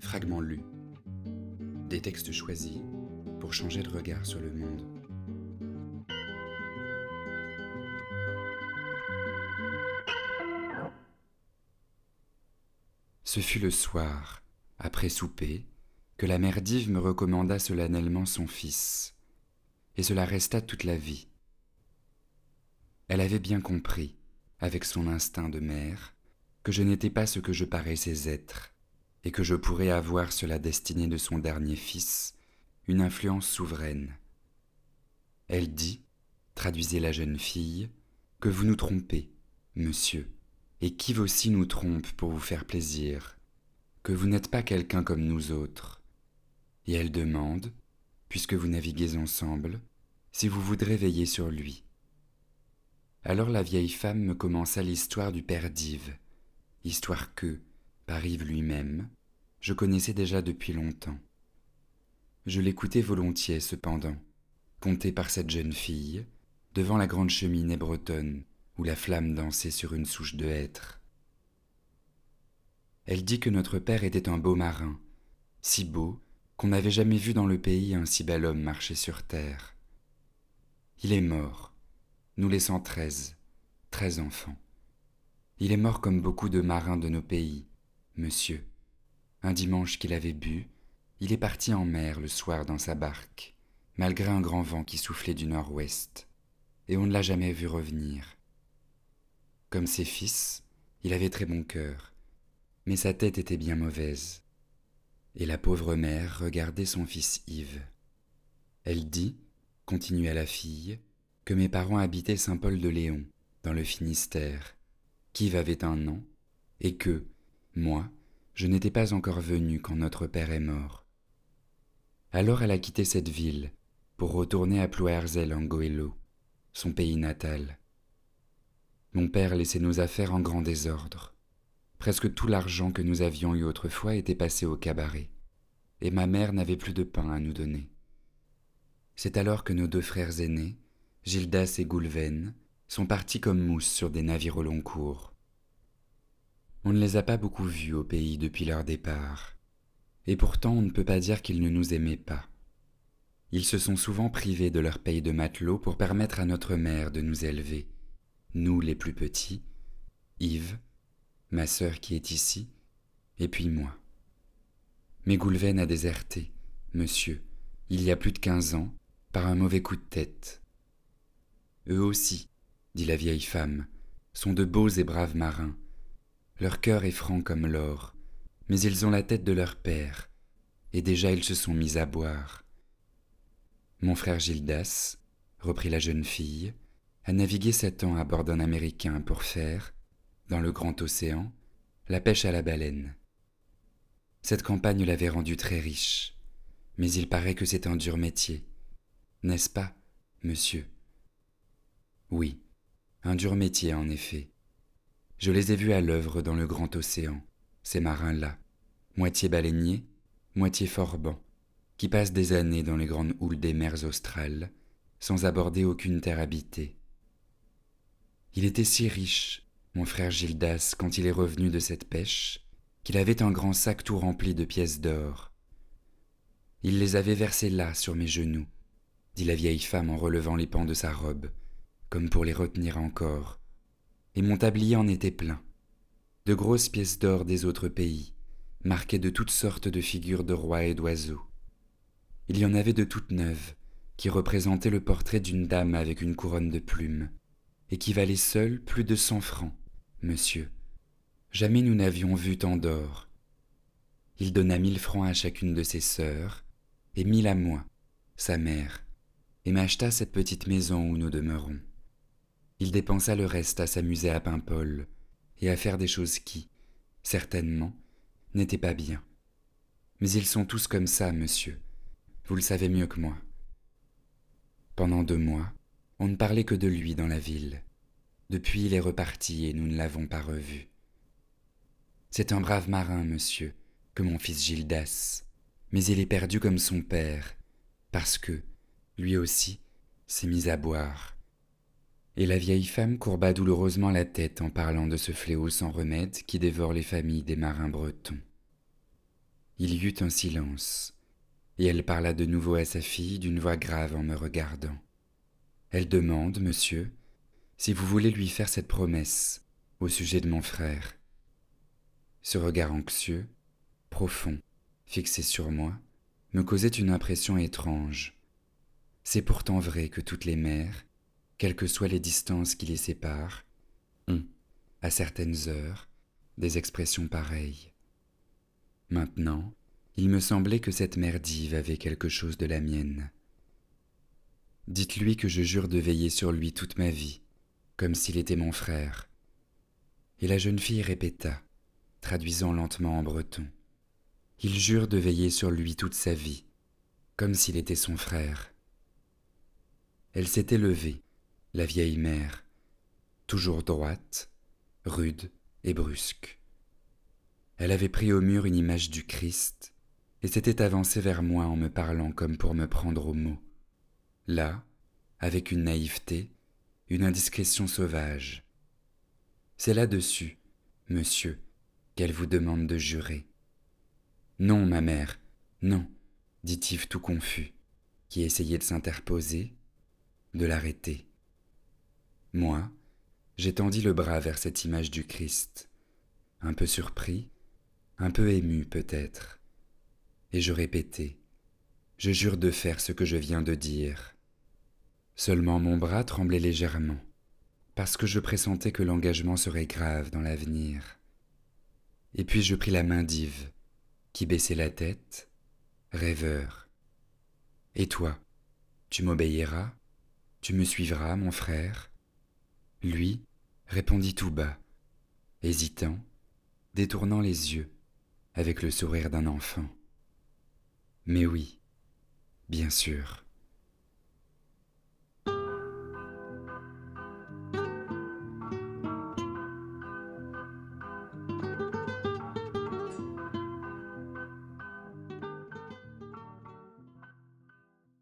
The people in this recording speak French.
Fragments lus. Des textes choisis pour changer de regard sur le monde. Ce fut le soir, après souper, que la mère d'Yves me recommanda solennellement son fils, et cela resta toute la vie. Elle avait bien compris, avec son instinct de mère, que je n'étais pas ce que je paraissais être, et que je pourrais avoir sur la destinée de son dernier fils une influence souveraine. Elle dit, traduisait la jeune fille, que vous nous trompez, monsieur, et qui aussi nous trompe pour vous faire plaisir, que vous n'êtes pas quelqu'un comme nous autres. Et elle demande, puisque vous naviguez ensemble, si vous voudrez veiller sur lui. Alors la vieille femme me commença l'histoire du père d'Yves, histoire que, par Yves lui-même, je connaissais déjà depuis longtemps. Je l'écoutais volontiers cependant, contée par cette jeune fille, devant la grande cheminée bretonne où la flamme dansait sur une souche de hêtre. Elle dit que notre père était un beau marin, si beau qu'on n'avait jamais vu dans le pays un si bel homme marcher sur terre. Il est mort, nous laissant treize, treize enfants. Il est mort comme beaucoup de marins de nos pays, monsieur. Un dimanche qu'il avait bu, il est parti en mer le soir dans sa barque, malgré un grand vent qui soufflait du nord-ouest, et on ne l'a jamais vu revenir. Comme ses fils, il avait très bon cœur, mais sa tête était bien mauvaise. Et la pauvre mère regardait son fils Yves. Elle dit, continua la fille, que mes parents habitaient Saint-Paul-de-Léon, dans le Finistère, qu'Yves avait un an, et que, moi, je n'étais pas encore venu quand notre père est mort. Alors elle a quitté cette ville pour retourner à Ploerzel en Goëlo, son pays natal. Mon père laissait nos affaires en grand désordre. Presque tout l'argent que nous avions eu autrefois était passé au cabaret, et ma mère n'avait plus de pain à nous donner. C'est alors que nos deux frères aînés, Gildas et Goulven, sont partis comme mousse sur des navires au long cours. On ne les a pas beaucoup vus au pays depuis leur départ, et pourtant on ne peut pas dire qu'ils ne nous aimaient pas. Ils se sont souvent privés de leur paye de matelot pour permettre à notre mère de nous élever, nous les plus petits, Yves, ma sœur qui est ici, et puis moi. Mais Goulven a déserté, monsieur, il y a plus de quinze ans, par un mauvais coup de tête. Eux aussi, dit la vieille femme, sont de beaux et braves marins. Leur cœur est franc comme l'or, mais ils ont la tête de leur père, et déjà ils se sont mis à boire. Mon frère Gildas, reprit la jeune fille, a navigué sept ans à bord d'un Américain pour faire, dans le grand océan, la pêche à la baleine. Cette campagne l'avait rendu très riche, mais il paraît que c'est un dur métier, n'est-ce pas, monsieur? Oui, un dur métier en effet. Je les ai vus à l'œuvre dans le grand océan, ces marins-là, moitié baleiniers, moitié forbans, qui passent des années dans les grandes houles des mers australes, sans aborder aucune terre habitée. Il était si riche, mon frère Gildas, quand il est revenu de cette pêche, qu'il avait un grand sac tout rempli de pièces d'or. Il les avait versées là, sur mes genoux, dit la vieille femme en relevant les pans de sa robe, comme pour les retenir encore, et mon tablier en était plein, de grosses pièces d'or des autres pays, marquées de toutes sortes de figures de rois et d'oiseaux. Il y en avait de toutes neuves, qui représentaient le portrait d'une dame avec une couronne de plumes, et qui valaient seules plus de cent francs, monsieur. Jamais nous n'avions vu tant d'or. Il donna mille francs à chacune de ses sœurs, et mille à moi, sa mère, et m'acheta cette petite maison où nous demeurons. Il dépensa le reste à s'amuser à Paimpol, et à faire des choses qui, certainement, n'étaient pas bien. Mais ils sont tous comme ça, monsieur. Vous le savez mieux que moi. Pendant deux mois, on ne parlait que de lui dans la ville. Depuis, il est reparti et nous ne l'avons pas revu. C'est un brave marin, monsieur, que mon fils Gildas, mais il est perdu comme son père, parce que, lui aussi, s'est mis à boire. Et la vieille femme courba douloureusement la tête en parlant de ce fléau sans remède qui dévore les familles des marins bretons. Il y eut un silence, et elle parla de nouveau à sa fille d'une voix grave en me regardant. Elle demande, monsieur, si vous voulez lui faire cette promesse au sujet de mon frère. Ce regard anxieux, profond, fixé sur moi, me causait une impression étrange. C'est pourtant vrai que toutes les mères, quelles que soient les distances qui les séparent, ont, à certaines heures, des expressions pareilles. Maintenant, il me semblait que cette mère dive avait quelque chose de la mienne. Dites-lui que je jure de veiller sur lui toute ma vie, comme s'il était mon frère. Et la jeune fille répéta, traduisant lentement en breton. Il jure de veiller sur lui toute sa vie, comme s'il était son frère. Elle s'était levée, la vieille mère, toujours droite, rude et brusque. Elle avait pris au mur une image du Christ et s'était avancée vers moi en me parlant comme pour me prendre au mot. Là, avec une naïveté, une indiscrétion sauvage. C'est là-dessus, monsieur, qu'elle vous demande de jurer. Non, ma mère, non, dit Yves tout confus, qui essayait de s'interposer, de l'arrêter. Moi, j'étendis le bras vers cette image du Christ, un peu surpris, un peu ému peut-être, et je répétai, Je jure de faire ce que je viens de dire. Seulement mon bras tremblait légèrement, parce que je pressentais que l'engagement serait grave dans l'avenir. Et puis je pris la main d'Yves, qui baissait la tête, rêveur. Et toi, tu m'obéiras, tu me suivras, mon frère Lui répondit tout bas, hésitant, détournant les yeux, avec le sourire d'un enfant. Mais oui, bien sûr.